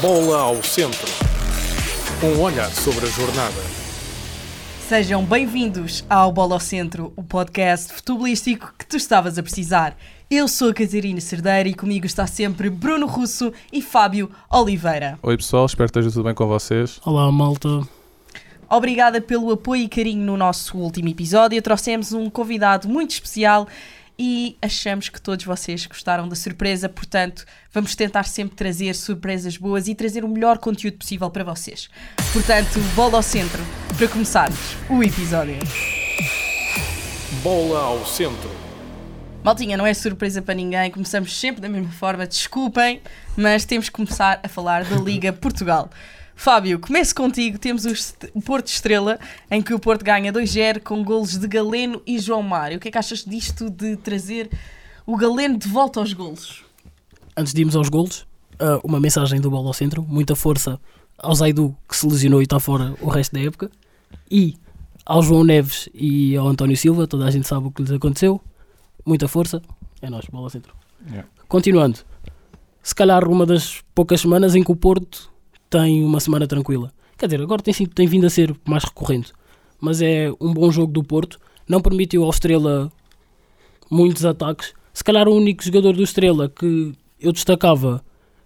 Bola ao centro. Um olhar sobre a jornada. Sejam bem-vindos ao Bola ao Centro, o podcast futebolístico que tu estavas a precisar. Eu sou a Catarina Cerdeira e comigo está sempre Bruno Russo e Fábio Oliveira. Oi pessoal, espero que esteja tudo bem com vocês. Olá malta. Obrigada pelo apoio e carinho no nosso último episódio. Trouxemos um convidado muito especial e achamos que todos vocês gostaram da surpresa, portanto, vamos tentar sempre trazer surpresas boas e trazer o melhor conteúdo possível para vocês. Portanto, bola ao centro para começarmos o episódio. Bola ao centro. Maltinha, não é surpresa para ninguém, começamos sempre da mesma forma, desculpem, mas temos que começar a falar da Liga Portugal. Fábio, comece contigo. Temos o Porto Estrela, em que o Porto ganha 2-0 com golos de Galeno e João Mário. O que é que achas disto de trazer o Galeno de volta aos golos? Antes de irmos aos golos, ah, uma mensagem do Bola ao Centro. Muita força ao Zaidu, que se lesionou e está fora o resto da época. E ao João Neves e ao António Silva, toda a gente sabe o que lhes aconteceu. Muita força. É nós, Bola ao Centro. Yeah. Continuando. Se calhar uma das poucas semanas em que o Porto tem uma semana tranquila. Quer dizer, agora tem, tem vindo a ser mais recorrente. Mas é um bom jogo do Porto. Não permitiu ao Estrela muitos ataques. Se calhar o único jogador do Estrela que eu destacava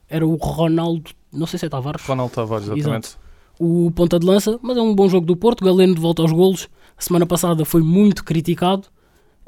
era o Ronaldo, não sei se é Tavares, Ronaldo Tavares, exatamente. o ponta de lança, mas é um bom jogo do Porto. Galeno de volta aos golos. A semana passada foi muito criticado.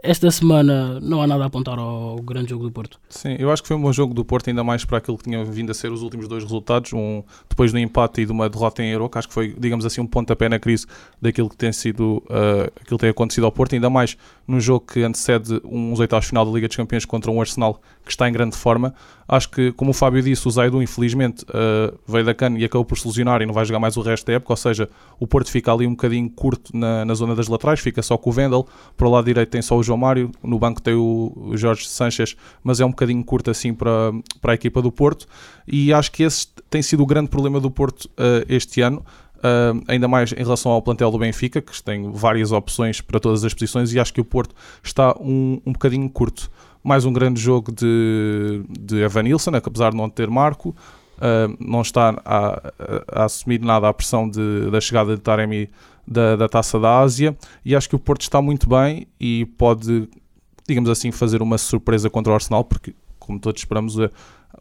Esta semana não há nada a apontar ao grande jogo do Porto. Sim, eu acho que foi um bom jogo do Porto, ainda mais para aquilo que tinha vindo a ser os últimos dois resultados, um depois do empate e de uma derrota em Euro, que acho que foi, digamos assim, um pontapé na crise daquilo que tem sido, uh, aquilo que tem acontecido ao Porto, ainda mais num jogo que antecede uns oitavos final da Liga dos Campeões contra um Arsenal que está em grande forma. Acho que, como o Fábio disse, o Zaidu, infelizmente, uh, veio da cana e acabou por se lesionar e não vai jogar mais o resto da época, ou seja, o Porto fica ali um bocadinho curto na, na zona das laterais, fica só com o Vendel, para o lado direito tem só o João Mário, no banco tem o, Jorge Sanches, mas é um bocadinho curto assim para, para a equipa do Porto, e acho que esse tem sido o grande problema do Porto uh, este ano, Uh, ainda mais em relação ao plantel do Benfica, que tem várias opções para todas as posições, e acho que o Porto está um, um bocadinho curto. Mais um grande jogo de, de Evanilson, que apesar de não ter marco, uh, não está a, a- a assumir nada a pressão de- da chegada de Taremi da, da Taça da Ásia, e acho que o Porto está muito bem e pode, digamos assim, fazer uma surpresa contra o Arsenal, porque, como todos esperamos, eh,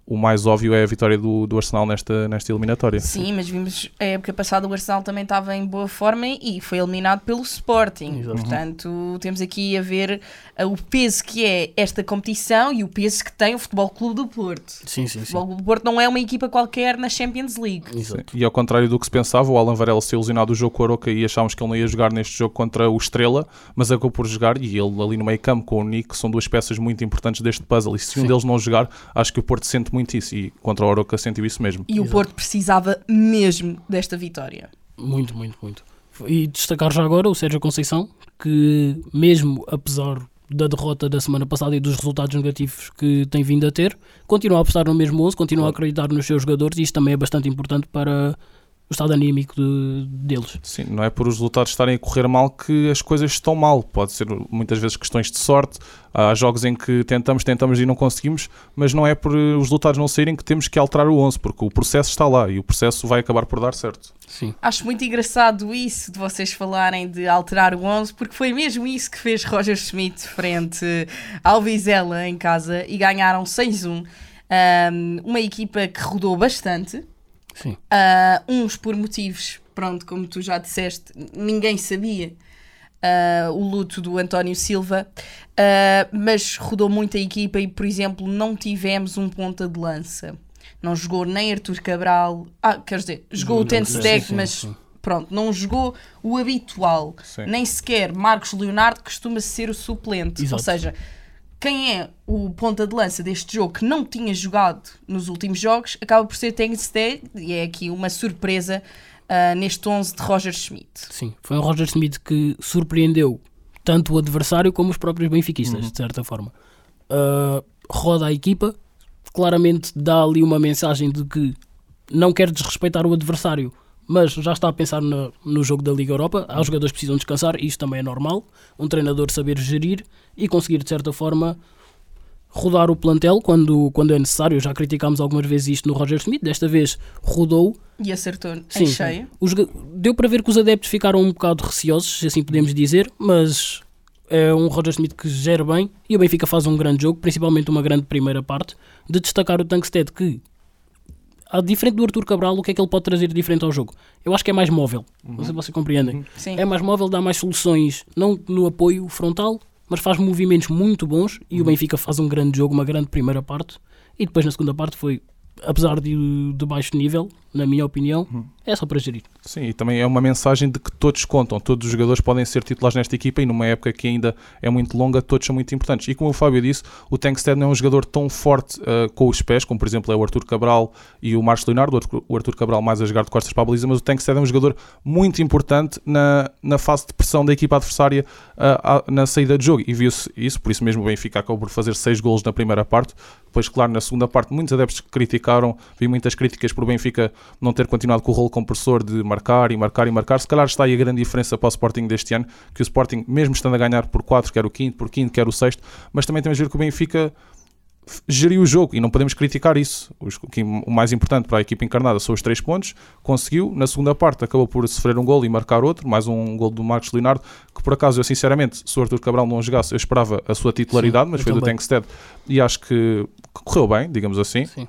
o mais óbvio é a vitória do, do Arsenal nesta, nesta eliminatória. Sim, mas vimos a época passada o Arsenal também estava em boa forma e foi eliminado pelo Sporting. Exato. Portanto, temos aqui a ver uh, o peso que é esta competição e o peso que tem o Futebol Clube do Porto. Sim, sim, O. Futebol Clube do Porto não é uma equipa qualquer na Champions League. Exato. E ao contrário do que se pensava, o Alan Varela se ilusionado do jogo com o Aroca e achámos que ele não ia jogar neste jogo contra o Estrela, mas acabou por jogar e ele ali no meio campo com o Nick são duas peças muito importantes deste puzzle e se um Sim. deles não jogar, acho que o Porto sente muito isso e contra o Aroca sentiu isso mesmo. E o Exato. Porto precisava mesmo desta vitória. Muito, muito, muito. E destacar já agora o Sérgio Conceição, que mesmo apesar da derrota da semana passada e dos resultados negativos que tem vindo a ter, continua a apostar no mesmo 11, continua a acreditar nos seus jogadores e isto também é bastante importante para o estado anímico de- deles. Sim, não é por os resultados estarem a correr mal que as coisas estão mal. Pode ser muitas vezes questões de sorte. Há jogos em que tentamos, tentamos e não conseguimos, mas não é por eh, os resultados não saírem que temos que alterar o 11, porque o processo está lá e o processo vai acabar por dar certo. Sim. Acho muito engraçado isso de vocês falarem de alterar o 11, porque foi mesmo isso que fez Roger Schmidt frente ao Vizela em casa e ganharam 6-1. Um, uma equipa que rodou bastante, Sim. Uh, uns por motivos, pronto, como tu já disseste, ninguém sabia uh, o luto do António Silva, uh, mas rodou muito a equipa e, por exemplo, não tivemos um ponta de lança. Não jogou nem Artur Cabral, ah, quer dizer, jogou o Sim, Tensteg, sim, mas sim. pronto, não jogou o habitual. Sim. Nem sequer Marcos Leonardo costuma ser o suplente. Ou Exato. seja, quem é o ponta de lança deste jogo que não tinha jogado nos últimos jogos acaba por ser Tengsted e é aqui uma surpresa ah, neste 11 de Roger Schmidt. Sim. Foi um Roger Smith que surpreendeu tanto o adversário como os próprios benfiquistas, de certa forma. Uh, roda a equipa, claramente dá ali uma mensagem de que não quer desrespeitar o adversário, mas já está a pensar no, no jogo da Liga Europa. Há jogadores que precisam descansar, isto também é normal. Um treinador saber gerir e conseguir, de certa forma, rodar o plantel quando, quando é necessário. Já criticámos algumas vezes isto no Roger Smith, desta vez rodou. E acertou Sim, em cheio. Os deu para ver que os adeptos ficaram um bocado receosos, se assim podemos dizer, mas é um Roger Smith que gera bem e o Benfica faz um grande jogo, principalmente uma grande primeira parte, de destacar o Tankstead que, a diferente do Arthur Cabral, o que é que ele pode trazer de diferente ao jogo? Eu acho que é mais móvel, não sei se vocês compreendem. Sim. É mais móvel, dá mais soluções, não no apoio frontal, mas faz movimentos muito bons e o Benfica faz um grande jogo, uma grande primeira parte. E depois na segunda parte foi, apesar de, de baixo nível, na minha opinião, é só para gerir. Sim, e também é uma mensagem de que todos contam, todos os jogadores podem ser titulares nesta equipa e numa época que ainda é muito longa, todos são muito importantes. E como o Fábio disse, o Tankstead não é um jogador tão forte uh, com os pés, como por exemplo é o Arthur Cabral e o Marcos Leonardo, o Arthur- Cabral mais a jogar de costas para a baliza, mas o Tankstead é um jogador muito importante na, na fase de pressão da equipa adversária uh, na saída de jogo. E viu-se isso, por isso mesmo o Benfica acabou por fazer seis golos na primeira parte, depois claro na segunda parte muitos adeptos criticaram, vi muitas críticas por o Benfica não ter continuado com o rolo compressor de marcar e marcar e marcar. Se calhar está aí a grande diferença para o Sporting deste ano, que o Sporting, mesmo estando a ganhar por 4, quer o quinto, por quinto, quer o sexto, mas também temos de ver que o Benfica geriu o jogo e não podemos criticar isso. O mais importante para a equipa encarnada são os três pontos. Conseguiu, na segunda parte, acabou por sofrer um gol e marcar outro, mais um gol do Marcos Leonardo, que por acaso eu sinceramente, se o Arthur Cabral não jogasse, eu esperava a sua titularidade, Sim, mas foi do também. Tankstead e acho que que correu bem, digamos assim. Sim.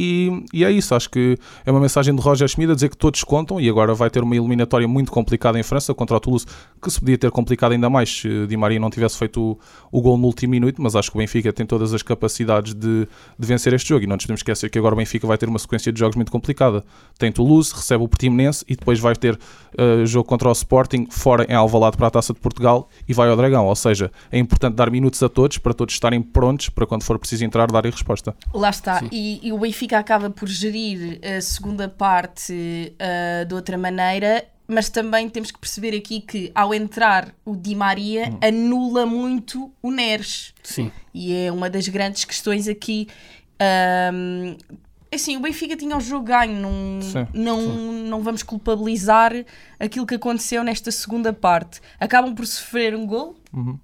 E, e é isso, acho que é uma mensagem de Roger Schmidt a dizer que todos contam e agora vai ter uma eliminatória muito complicada em França contra o Toulouse, que se podia ter complicado ainda mais se Di Maria não tivesse feito o, o gol no último minuto, mas acho que o Benfica tem todas as capacidades de, de vencer este jogo e não nos podemos esquecer que agora o Benfica vai ter uma sequência de jogos muito complicada. Tem Toulouse, recebe o Portimonense e depois vai ter uh, jogo contra o Sporting fora em Alvalade para a Taça de Portugal e vai ao Dragão, ou seja, é importante dar minutos a todos para todos estarem prontos para quando for preciso entrar darem resposta. Lá está. E, e o Benfica acaba por gerir a segunda parte ah, de outra maneira, mas também temos que perceber aqui que ao entrar o Di Maria anula muito o Neres. Sim. E é uma das grandes questões aqui. ahm, assim, o Benfica tinha o jogo ganho, não, Sim, não, não vamos culpabilizar aquilo que aconteceu nesta segunda parte. Acabam por sofrer um gol, Uhum.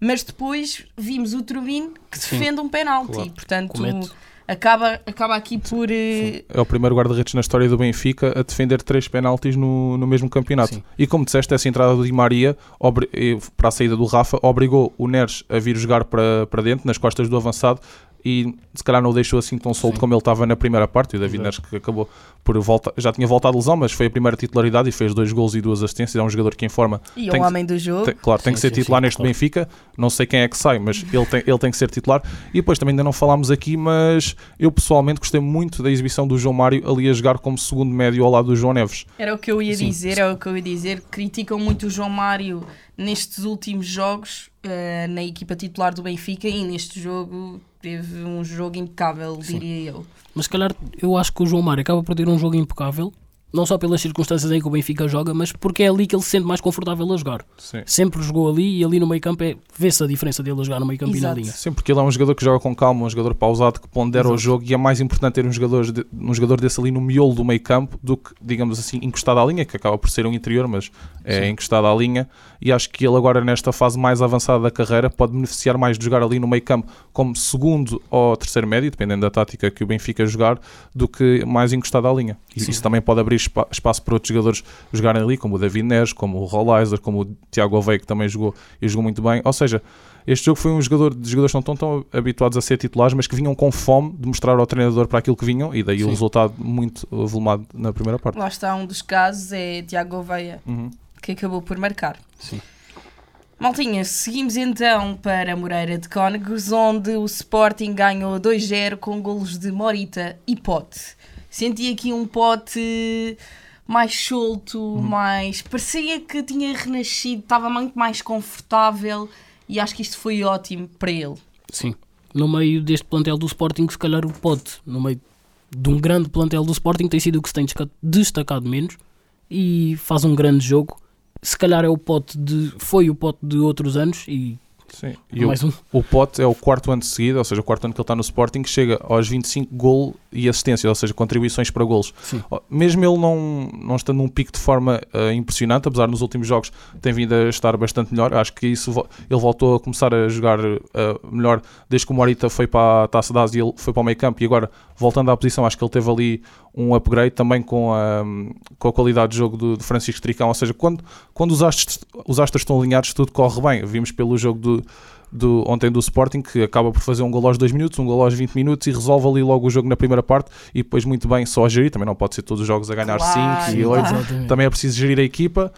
mas depois vimos o Turbino que Sim. defende um penalti. Claro. Portanto, Comete. Acaba, acaba aqui por. eh, É o primeiro guarda-redes na história do Benfica a defender três penaltis no, no mesmo campeonato. Sim. E como disseste, essa entrada do Di Maria obri- eh, para a saída do Rafa obrigou o Neres a vir jogar para, para dentro, nas costas do avançado, e se calhar não o deixou assim tão solto Sim. como ele estava na primeira parte. E o David Neres que acabou por voltar, já tinha voltado de lesão, mas foi a primeira titularidade e fez dois gols e duas assistências. É um jogador que em forma e é Tem o que- homem do jogo. tem- claro, tem Sim, que ser sim, titular neste claro. Benfica. Não sei quem é que sai, mas ele tem, ele tem que ser titular. E depois também ainda não falámos aqui, mas eu pessoalmente gostei muito da exibição do João Mário ali a jogar como segundo médio ao lado do João Neves. Era o que eu ia dizer, é o que eu ia dizer. Criticam muito o João Mário nestes últimos jogos eh, na equipa titular do Benfica e neste jogo teve um jogo impecável, Sim. diria eu. Mas se calhar eu acho que o João Mário acaba por ter um jogo impecável, não só pelas circunstâncias em que o Benfica joga, mas porque é ali que ele se sente mais confortável a jogar. Sim. Sempre jogou ali e ali no meio campo é, vê-se a diferença dele a jogar no meio campo e na Exato. linha. Sim, porque ele é um jogador que joga com calma, um jogador pausado, que pondera o Exato. jogo e é mais importante ter um jogador, de- um jogador desse ali no miolo do meio campo do que, digamos assim, encostado à linha, que acaba por ser um interior, mas é Sim. encostado à linha. E acho que ele agora, nesta fase mais avançada da carreira, pode beneficiar mais de jogar ali no meio campo como segundo ou terceiro médio, dependendo da tática que o Benfica jogar, do que mais encostado à linha. E isso também pode abrir espa- espaço para outros jogadores jogarem ali, como o David Neres, como o Rollizer, como o Tiago Oveia, que também jogou e jogou muito bem. Ou seja, este jogo foi um jogador de jogadores que não estão tão habituados a ser titulares, mas que vinham com fome de mostrar ao treinador para aquilo que vinham, e daí o Sim. resultado muito volumado na primeira parte. Lá está um dos casos, é Tiago Gouveia, Uhum. que acabou por marcar. Sim. Maltinha, seguimos então para Moreira de Cónegos, onde o Sporting ganhou 2-0 com golos de Morita e Pote. Senti aqui um Pote mais solto, Uhum. mais. parecia que tinha renascido, estava muito mais confortável e acho que isto foi ótimo para ele. Sim. No meio deste plantel do Sporting, se calhar o Pote, no meio de um grande plantel do Sporting, tem sido o que se tem destacado menos e faz um grande jogo. Se calhar é o pote de. foi o pote de outros anos e Sim. E o, Mais um. o Pote é o quarto ano de seguida, ou seja, o quarto ano que ele está no Sporting, que chega aos 25 gol e assistência, ou seja, contribuições para golos. Sim. Mesmo ele não, não estando num pico de forma eh, impressionante, apesar de nos últimos jogos tem vindo a estar bastante melhor, acho que isso vo- ele voltou a começar a jogar eh, melhor desde que o Morita foi para a Taça da Ásia e ele foi para o meio campo e agora voltando à posição, acho que ele teve ali um upgrade também com a, com a qualidade de jogo do, do Francisco Tricão, ou seja, quando, quando os, astros, os astros estão alinhados tudo corre bem, vimos pelo jogo do, do, ontem do Sporting que acaba por fazer um gol aos 2 minutos, um gol aos 20 minutos e resolve ali logo o jogo na primeira parte e depois muito bem só a gerir, também não pode ser todos os jogos a ganhar 5 Claro, e 8, claro. Exatamente. também é preciso gerir a equipa.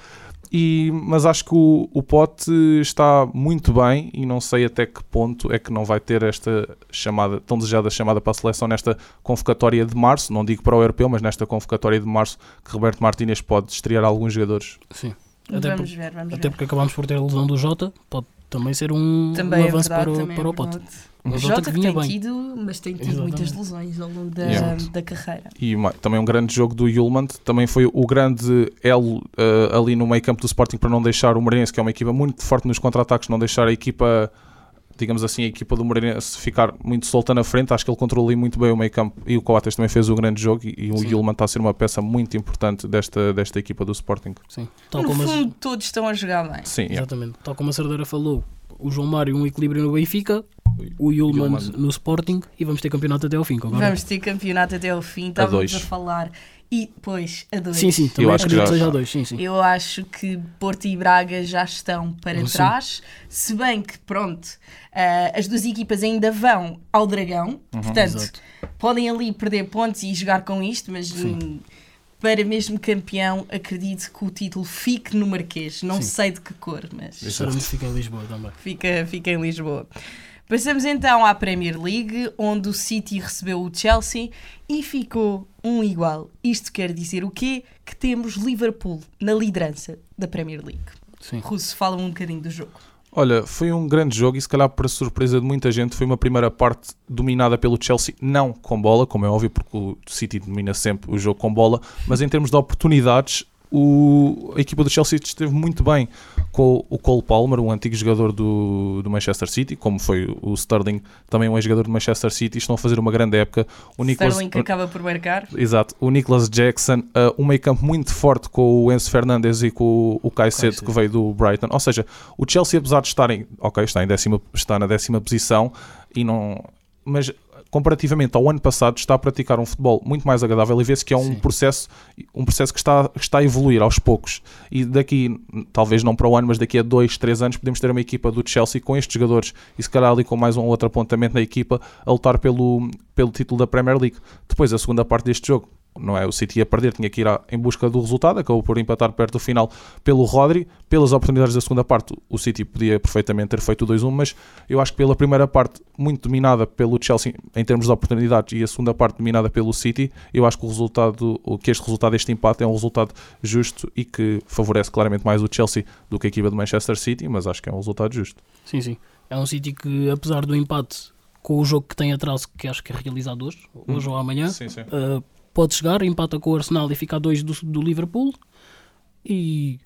E, mas acho que o, o Pote está muito bem e não sei até que ponto é que não vai ter esta chamada, tão desejada chamada para a seleção nesta convocatória de março, não digo para o europeu, mas nesta convocatória de março que Roberto Martínez pode estrear alguns jogadores. Sim. Até, Vamos por- ver, vamos até ver. porque acabámos por ter a lesão do Jota, pode também ser um, Também um é avanço verdade, para, o, também para é o pote. verdade. O Jota que que tem bem. tido, mas tem tido Exatamente. muitas lesões ao longo da, Exato. da carreira. E também um grande jogo do Yulman, também foi o grande elo eh, ali no meio campo do Sporting para não deixar o Moreirense, que é uma equipa muito forte nos contra-ataques, não deixar a equipa, digamos assim, a equipa do Moreirense ficar muito solta na frente. Acho que ele controlou ali muito bem o meio campo e o Coates também fez um grande jogo e, e o Sim. Yulman está a ser uma peça muito importante desta, desta equipa do Sporting. Sim. Tal no como, a, fundo, todos estão a jogar bem. Sim, é. exatamente. Tal como a Cerdeira falou, o João Mário um equilíbrio no Benfica, o Yulman no Sporting e vamos ter campeonato até ao fim. Agora, Vamos ter campeonato até ao fim. Estávamos dois. a falar. E, pois, a dois. Sim, sim, também acho que já- a dois. Sim, sim. Eu acho que Porto e Braga já estão para Sim. trás, se bem que, pronto, ah, as duas equipas ainda vão ao Dragão, portanto, Exato. podem ali perder pontos e jogar com isto, mas hum, para mesmo campeão, acredito que o título fique no Marquês. Não Sim. sei de que cor, mas fica em Lisboa também. fica, fica em Lisboa. Passamos então à Premier League, onde o City recebeu o Chelsea e ficou um igual. Isto quer dizer o quê? Que temos Liverpool na liderança da Premier League. Sim. Russo, fala um bocadinho do jogo. Olha, foi um grande jogo e se calhar para surpresa de muita gente foi uma primeira parte dominada pelo Chelsea, não com bola, como é óbvio, porque o City domina sempre o jogo com bola, mas em termos de oportunidades, o- a equipa do Chelsea esteve muito bem com o Cole Palmer, um antigo jogador do, do Manchester City, como foi o Sterling, também um ex-jogador do Manchester City, estão a fazer uma grande época. O Nicolas, Sterling que acaba por marcar. Exato, o Nicholas Jackson, uh, um meio campo muito forte com o Enzo Fernandes e com o, o Caicedo Caicedo. que veio do Brighton. Ou seja, o Chelsea, apesar de estarem, ok, está, em décima, está na décima posição, e não, mas comparativamente ao ano passado está a praticar um futebol muito mais agradável e vê-se que é um Sim. processo, um processo que está, que está a evoluir aos poucos. E daqui, talvez não para o ano, mas daqui a dois, três anos, podemos ter uma equipa do Chelsea com estes jogadores e se calhar ali com mais um outro apontamento na equipa a lutar pelo, pelo título da Premier League. Depois, a segunda parte deste jogo, não é? O City ia perder, tinha que ir em busca do resultado, acabou por empatar perto do final pelo Rodri. Pelas oportunidades da segunda parte, o City podia perfeitamente ter feito o 2-1, mas eu acho que pela primeira parte, muito dominada pelo Chelsea em termos de oportunidades, e a segunda parte dominada pelo City, eu acho que o resultado, o- que este resultado deste empate é um resultado justo e que favorece claramente mais o Chelsea do que a equipa do Manchester City, mas acho que é um resultado justo. Sim, sim. É um City que, apesar do empate com o jogo que tem atraso, que acho que é realizado hoje, hoje ou amanhã, Sim, sim. uh, pode chegar, empata com o Arsenal e fica a dois do, do Liverpool. E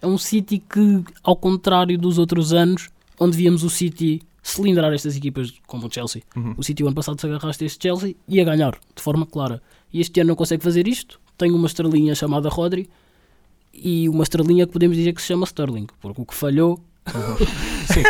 é um City que, ao contrário dos outros anos, onde víamos o City cilindrar estas equipas como o Chelsea. Uhum. O City o ano passado se agarraste a este Chelsea e a ganhar, de forma clara. E este ano não consegue fazer isto. Tem uma estrelinha chamada Rodri e uma estrelinha que podemos dizer que se chama Sterling, porque o que falhou Sim,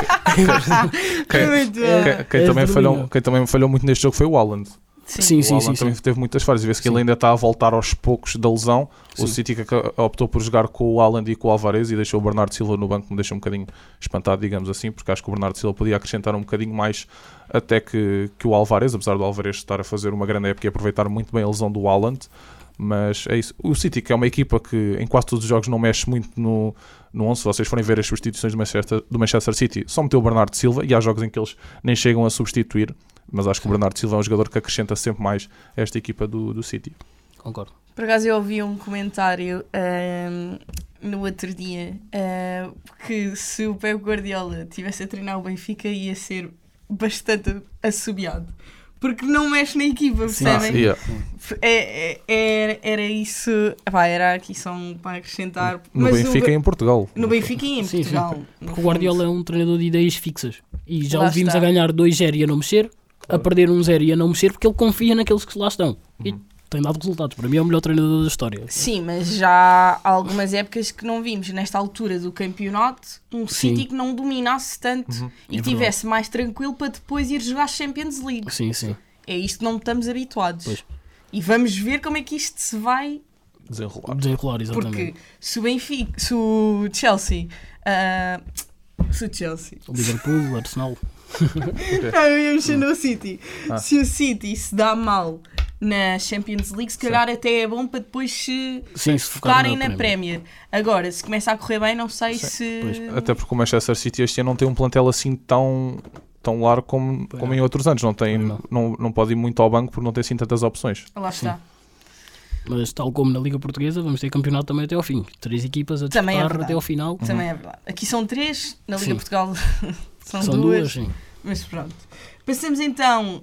quem, quem- quem É também de falhou, quem também falhou muito neste jogo foi o Haaland. Sim, o sim, sim, também sim. teve muitas falhas. Vê-se que Sim. ele ainda está a voltar aos poucos da lesão. O Sim. City que aca- optou por jogar com o Haaland e com o Alvarez e deixou o Bernardo Silva no banco, me deixou um bocadinho espantado, digamos assim, porque acho que o Bernardo Silva podia acrescentar um bocadinho mais até que, que o Alvarez, apesar do Alvarez estar a fazer uma grande época e aproveitar muito bem a lesão do Haaland. Mas é isso. O City, que é uma equipa que em quase todos os jogos não mexe muito no, no 11, se vocês forem ver as substituições do Manchester, do Manchester City, só meteu o Bernardo Silva e há jogos em que eles nem chegam a substituir. Mas acho que o Bernardo Silva é um jogador que acrescenta sempre mais a esta equipa do, do City. Concordo. Por acaso eu ouvi um comentário ahm, no outro dia que se o Pep Guardiola tivesse a treinar o Benfica ia ser bastante assobiado. porque não mexe na equipa, Sim, percebem? Yeah. É, é- era, era isso. Epá, era aqui só um para acrescentar. No mas Benfica o, e em Portugal. no Benfica e em Sim, sim. Portugal. no Porque o Guardiola é um treinador de ideias fixas. E já Lá o vimos está. a ganhar 2-0 e a não mexer, a perder um 0 e a não mexer, porque ele confia naqueles que lá estão. E Uhum. tem dado resultados. Para mim é o melhor treinador da história. Sim, mas já há algumas épocas que não vimos nesta altura do campeonato um Sim. City que não dominasse tanto e É verdade. tivesse mais tranquilo para depois ir jogar Champions League. Sim, sim. É isto que não estamos habituados. Pois. E vamos ver como é que isto se vai. Desenrolar. Desenrolar, exatamente. Porque se o Benfica, se o Chelsea. ah, se o Chelsea. O Liverpool, o Arsenal. Não, eu ia mexer no City. Ah. Se o City se dá mal na Champions League, se calhar até é bom para depois se Sim, se focar focarem na Premier. Agora, se começa a correr bem, não sei se. pois. Até porque o Manchester City este ano não tem um plantel assim tão, tão largo como, Pois como em outros anos. Não, tem, não. não. Não, pode ir muito ao banco porque não tem assim tantas opções. Lá está. Mas tal como na Liga Portuguesa, vamos ter campeonato também até ao fim. Três equipas a é disputar verdade. até ao final. Também é verdade. Aqui são três, na Liga Sim. Portugal são, São duas, duas. Mas pronto. Passamos então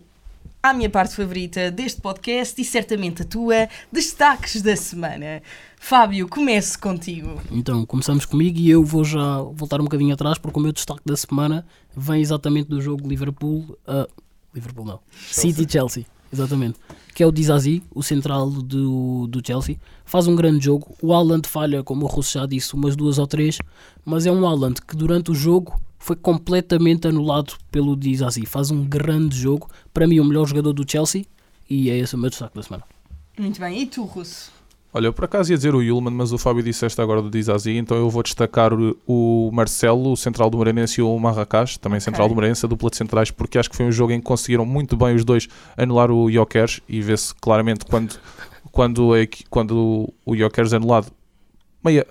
à minha parte favorita deste podcast e certamente a tua, destaques da semana. Fábio, comece contigo. Então, começamos comigo e eu vou já voltar um bocadinho atrás porque o meu destaque da semana vem exatamente do jogo Liverpool. ah, Liverpool não. City-Chelsea, exatamente. Que é o Dizazi, o central do, do Chelsea. Faz um grande jogo. O Haaland falha, como o Russo já disse, umas duas ou três. Mas é um Haaland que durante o jogo foi completamente anulado pelo Dizazi. Faz um grande jogo. Para mim, o melhor jogador do Chelsea. E é esse o meu destaque da semana. Muito bem. E tu, Russo? Olha, eu por acaso ia dizer o Yulman, mas o Fábio disse esta agora do Dizazi, então eu vou destacar o- Marcelo, o central do Moreirense, e o Marrakech, também central do Moreirense, a dupla de centrais, porque acho que foi um jogo em que conseguiram muito bem os dois anular o Jokers e vê-se claramente quando, quando, equi- quando o Jokers é anulado, meia,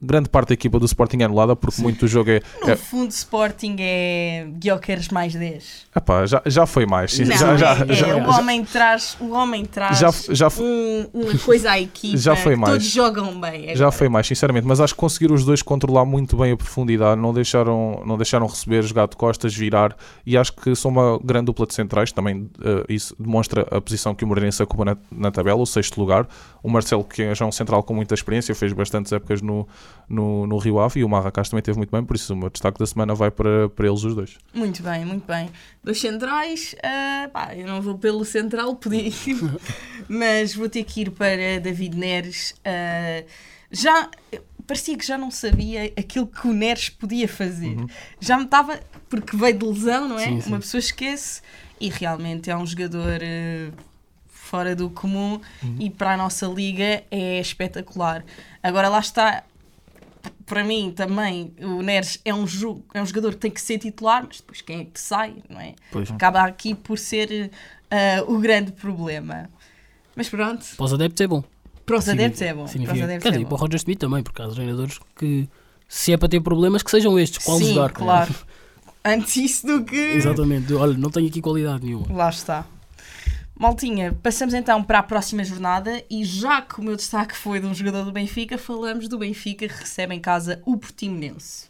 grande parte da equipa do Sporting é anulada, porque muito do jogo é. No é fundo, Sporting é Guioqueres mais 10. epá, já, já foi mais. sim, Não, já, já, é, é, já, o homem traz, o homem traz já, já, um- uma coisa à equipa. Já foi que mais. Todos jogam bem. Já agora. foi mais, sinceramente, mas acho que conseguiram os dois controlar muito bem a profundidade, não deixaram, não deixaram receber, jogar de costas, virar, e acho que são uma grande dupla de centrais, também eh, isso demonstra a posição que o Moreirense ocupa na, na tabela, o sexto lugar. O Marcelo, que é já um central com muita experiência, fez bastantes épocas no, no, no Rio Ave, e o Marrakech também teve muito bem, por isso o meu destaque da semana vai para, para eles os dois. Muito bem, muito bem. Dos centrais, ah, pá, eu não vou pelo central, podia ir, mas vou ter que ir para David Neres. ah, já parecia que já não sabia aquilo que o Neres podia fazer. Já me estava, porque veio de lesão, não é? Sim, sim. Uma pessoa esquece e realmente é um jogador ah, fora do comum e para a nossa liga é espetacular. Agora lá está, para mim também o Neres é um, é um jogador que tem que ser titular, mas depois quem é que sai, não é? Pois. Acaba aqui por ser ah, o grande problema. Mas pronto, Para os adeptos é bom. para os Significa- adeptos é bom. Para os significa- adeptos Quer é bom. para o Roger Smith também, porque há treinadores que, se é para ter problemas, que sejam estes. Qual Sim, jogar? claro. Antes isso do que. Exatamente. Olha, não tenho aqui qualidade nenhuma. Lá está. Maltinha, passamos então para a próxima jornada e já que o meu destaque foi de um jogador do Benfica, falamos do Benfica que recebe em casa o Portimonense.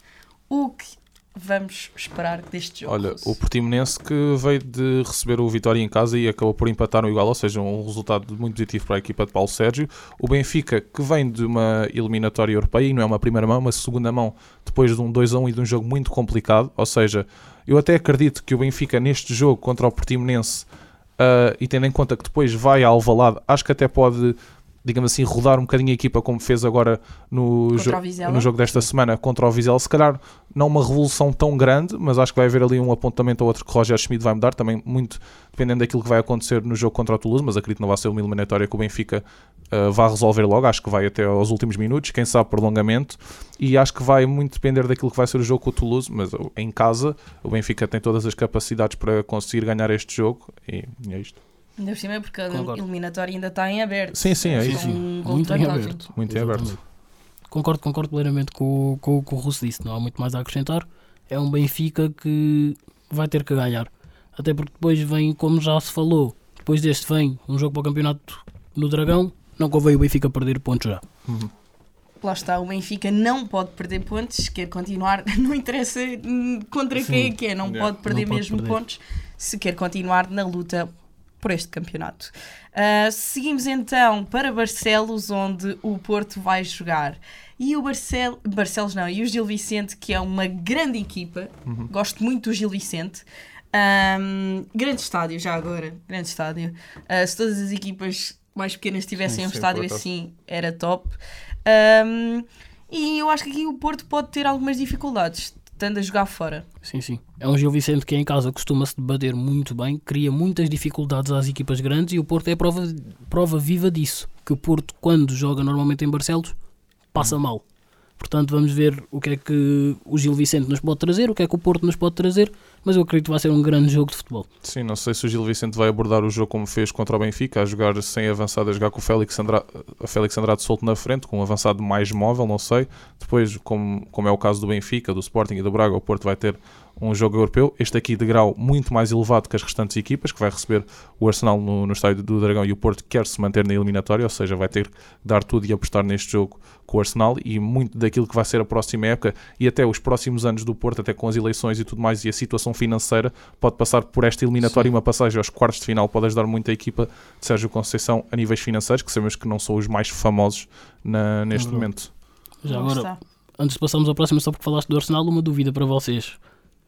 O que vamos esperar deste jogo? Olha, o Portimonense que veio de receber o Vitória em casa e acabou por empatar no igual, ou seja, um resultado muito positivo para a equipa de Paulo Sérgio. O Benfica, que vem de uma eliminatória europeia, e não é uma primeira mão, uma segunda mão, depois de um 2 a 1 e de um jogo muito complicado, ou seja, eu até acredito que o Benfica neste jogo contra o Portimonense, ah, e tendo em conta que depois vai ao Alvalade, acho que até pode, digamos assim, rodar um bocadinho a equipa como fez agora no, jo- no jogo desta semana contra o Vizela. Se calhar não uma revolução tão grande, mas acho que vai haver ali um apontamento ou outro que Roger Schmidt vai mudar, também muito dependendo daquilo que vai acontecer no jogo contra o Toulouse, mas acredito que não vai ser uma eliminatória que o Benfica uh, vá resolver logo, acho que vai até aos últimos minutos, quem sabe prolongamento, e acho que vai muito depender daquilo que vai ser o jogo com o Toulouse, mas em casa o Benfica tem todas as capacidades para conseguir ganhar este jogo, e é isto. Ainda por cima é porque a Concordo. eliminatória ainda está em aberto. Sim, sim, é isso. um Muito em aberto. Muito em aberto. Concordo, concordo plenamente com, o- com o que o Russo disse. Não há muito mais a acrescentar. É um Benfica que vai ter que ganhar. Até porque depois vem, como já se falou, depois deste vem um jogo para o campeonato no Dragão. Não convém o Benfica perder pontos já. Uhum. Lá está, o Benfica não pode perder pontos, quer continuar, não interessa hum, contra quem é que é, não Yeah. pode perder Não pode mesmo perder. pontos se quer continuar na luta por este campeonato. Uh, seguimos então para Barcelos, onde o Porto vai jogar. E o Barcel... Barcelos não, e o Gil Vicente, que é uma grande equipa. Gosto muito do Gil Vicente. Um, grande estádio, já agora. Grande estádio. Uh, se todas as equipas mais pequenas tivessem Sim, um estádio assim, era top. Um, e eu acho que aqui o Porto pode ter algumas dificuldades, estando a jogar fora. Sim, sim. É um Gil Vicente que em casa costuma-se debater muito bem, cria muitas dificuldades às equipas grandes e o Porto é prova, prova viva disso. Que o Porto, quando joga normalmente em Barcelos, passa mal. Portanto, vamos ver o que é que o Gil Vicente nos pode trazer, o que é que o Porto nos pode trazer, mas eu acredito que vai ser um grande jogo de futebol. Sim, não sei se o Gil Vicente vai abordar o jogo como fez contra o Benfica, a jogar sem avançado, a jogar com o Félix Félix Andrade solto na frente, com um avançado mais móvel, não sei. Depois, como, como é o caso do Benfica, do Sporting e do Braga, o Porto vai ter um jogo europeu. Este aqui de grau muito mais elevado que as restantes equipas, que vai receber o Arsenal no, no estádio do Dragão e o Porto quer se manter na eliminatória, ou seja, vai ter que dar tudo e apostar neste jogo com o Arsenal e muito daquilo que vai ser a próxima época e até os próximos anos do Porto, até com as eleições e tudo mais e a situação financeira, pode passar por esta eliminatória e uma passagem aos quartos de final pode ajudar muito a equipa de Sérgio Conceição a níveis financeiros, que sabemos que não são os mais famosos na- neste Uhum. momento. Já agora, está. antes de passarmos ao próximo, só porque falaste do Arsenal, uma dúvida para vocês.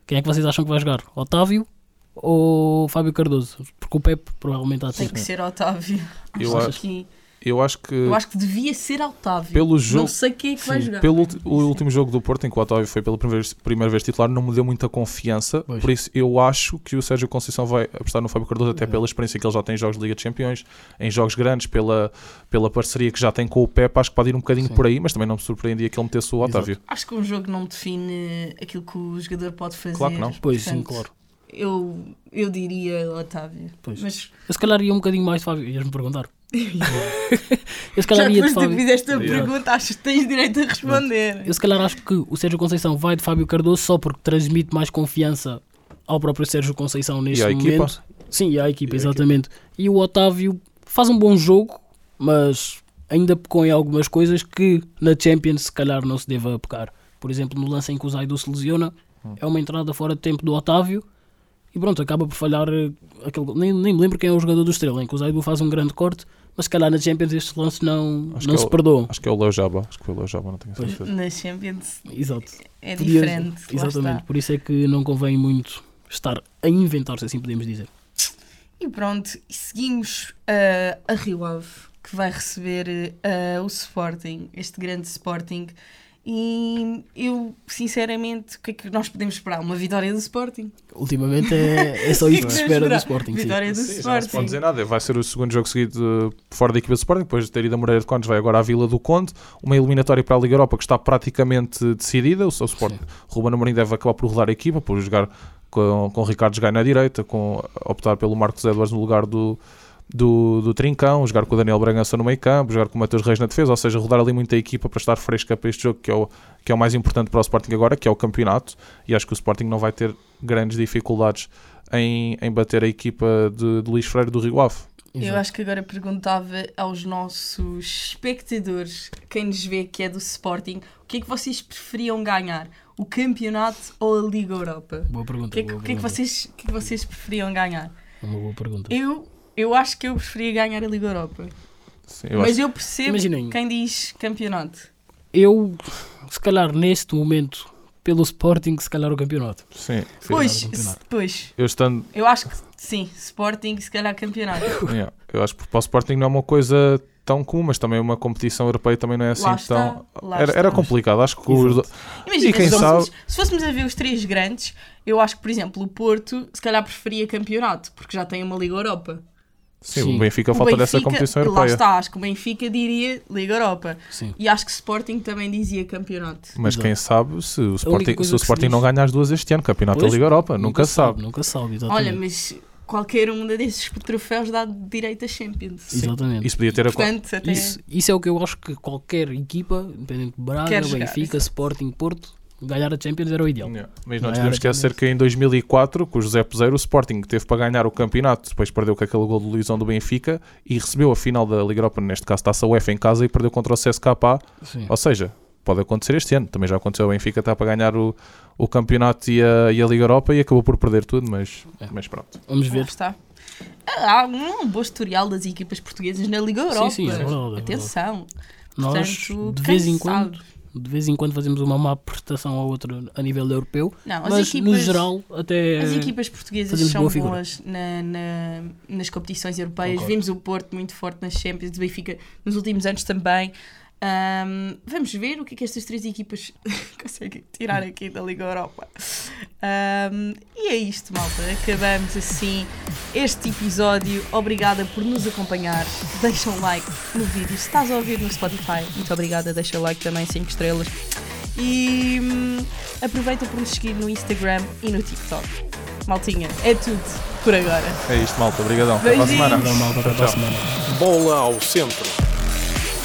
Quem é que vocês acham que vai jogar? Otávio ou Fábio Cardoso? Porque o Pepe provavelmente há de Tem que ser Otávio. Eu acho, que, eu acho que eu acho que devia ser Otávio. pelo Não jogo, sei quem é que vai Sim, jogar. Pelo o último jogo do Porto, em que o Otávio foi pela primeira vez, primeira vez titular, não me deu muita confiança. Pois. Por isso, eu acho que o Sérgio Conceição vai apostar no Fábio Cardoso, até pela experiência que ele já tem em jogos de Liga de Campeões, em jogos grandes, pela, pela parceria que já tem com o Pepe. Acho que pode ir um bocadinho Sim. por aí, mas também não me surpreendia que ele metesse o Exato. Otávio. Acho que um jogo não define aquilo que o jogador pode fazer. Claro que não. Pois sim, Portanto, claro. Eu, eu diria Otávio. Pois. Mas Eu se calhar ia um bocadinho mais Fábio. Ias-me perguntar. eu se já calhar ia depois Fábio. fizeste a Yeah. pergunta, achas que tens direito a responder. Eu se calhar acho que o Sérgio Conceição vai de Fábio Cardoso só porque transmite mais confiança ao próprio Sérgio Conceição neste E à momento. equipa? Sim, e à equipa, E exatamente. E o Otávio faz um bom jogo, mas ainda pecou em algumas coisas que na Champions se calhar não se deva pecar. Por exemplo, no lance em que o Zaidu se lesiona, Hum. é uma entrada fora de tempo do Otávio e pronto, acaba por falhar eh, aquele nem, nem me lembro quem é o jogador do Estrela, em que o Zaidu faz um grande corte, mas se calhar na Champions estes lances não, Acho não que se é o- perdoam. Acho que é o Leo Jaba. Acho que foi o Leo Jaba, não tenho Pois. certeza. Na Champions Exato. é Podia- diferente. Exatamente, por isso é que não convém muito estar a inventar, se assim podemos dizer. E pronto, seguimos ah, a Rio Ave, que vai receber ah, o Sporting, este grande Sporting. E eu, sinceramente, o que é que nós podemos esperar? Uma vitória do Sporting. Ultimamente é, é só isso que se espera do Sporting. sim. Vitória do Sim, já não se pode Sporting. dizer nada. Vai ser o segundo jogo seguido eh, fora da equipa do Sporting, depois de ter ido a Moreira de Condes, vai agora à Vila do Conde, uma eliminatória para a Liga Europa que está praticamente decidida. O seu Sporting, Ruben Amorim deve acabar por rodar a equipa, por jogar com, com o Ricardo Gai na direita, com optar pelo Marcos Edwards no lugar do, do, do Trincão, jogar com o Daniel Bragança no meio campo, jogar com o Matheus Reis na defesa, ou seja, rodar ali muita equipa para estar fresca para este jogo que é o, que é o mais importante para o Sporting agora, que é o campeonato, e acho que o Sporting não vai ter grandes dificuldades em, em bater a equipa de, de Luís Freire do Rio Ave. Eu acho que agora perguntava aos nossos espectadores, quem nos vê que é do Sporting, o que é que vocês preferiam ganhar? O campeonato ou a Liga Europa? Boa O pergunta. que é que, o que é que vocês, o que é que vocês preferiam ganhar? Uma boa pergunta. Eu, eu acho que eu preferia ganhar a Liga Europa. Sim, eu Mas acho- eu percebo Imaginem. quem diz campeonato. Eu, se calhar neste momento, pelo Sporting, se calhar o campeonato. sim, sim. Pois, campeonato. pois, Eu estando, eu acho que sim, Sporting, se calhar campeonato. yeah, eu acho que para o Sporting não é uma coisa tão comum, mas também uma competição europeia também não é assim Lá está, tão. lá Era, era complicado, acho que os. Imagina, E quem se, sabe- se fôssemos a ver os três grandes, eu acho que, por exemplo, o Porto se calhar preferia campeonato, porque já tem uma Liga Europa. Sim, Sim. o Benfica O falta dessa Benfica- competição Lá europeia. está, acho que o Benfica diria Liga Europa. Sim. E acho que Sporting também dizia campeonato. Mas Exato. quem sabe se o Sporting, se o Sporting diz- não ganha as duas este ano, campeonato Pois, da Liga Europa, nunca, sabe. Nunca sabe, exatamente. Olha, mas qualquer um desses troféus dá direito a Champions. Exatamente. Isso podia ter a Portanto, até Isso, isso é o que eu acho que qualquer equipa, independente de Braga, Benfica. Sporting, Porto, ganhar a Champions era o ideal. Yeah. Mas não Não podemos esquecer que em 2004, com o José Peseiro, o Sporting teve para ganhar o campeonato, depois perdeu com aquele gol do Luizão do Benfica e recebeu a final da Liga Europa, neste caso Taça UEFA em casa e perdeu contra o CSKA. Sim. Ou seja, pode acontecer este ano. Também já aconteceu o Benfica está para ganhar o, o campeonato e a, e a Liga Europa e acabou por perder tudo, mas, É. mas pronto. Vamos ver. está. há um bom historial das equipas portuguesas na Liga Europa. sim, é verdade, é verdade. Atenção. Nós, Portanto, de vez em quando, sabe? De vez em quando fazemos uma má prestação a outra a nível europeu, Não, as mas no equipas- geral até As equipas portuguesas são boa boas na- na- nas competições europeias. Concordo. Vimos o Porto muito forte nas Champions, o Benfica nos últimos anos também. Ahm, vamos ver o que é que estas três equipas conseguem tirar aqui da Liga Europa. Ahm, e é isto, malta. Acabamos assim este episódio. Obrigada por nos acompanhar. Deixa um like no vídeo. Se estás a ouvir no Spotify, muito obrigada. Deixa o like também, 5 estrelas. E hum, aproveita por nos seguir no Instagram e no TikTok. Maltinha, é tudo por agora. É isto, malta. Obrigadão. Até para a semana. Malta, até para a Tchau. semana. Bola ao centro.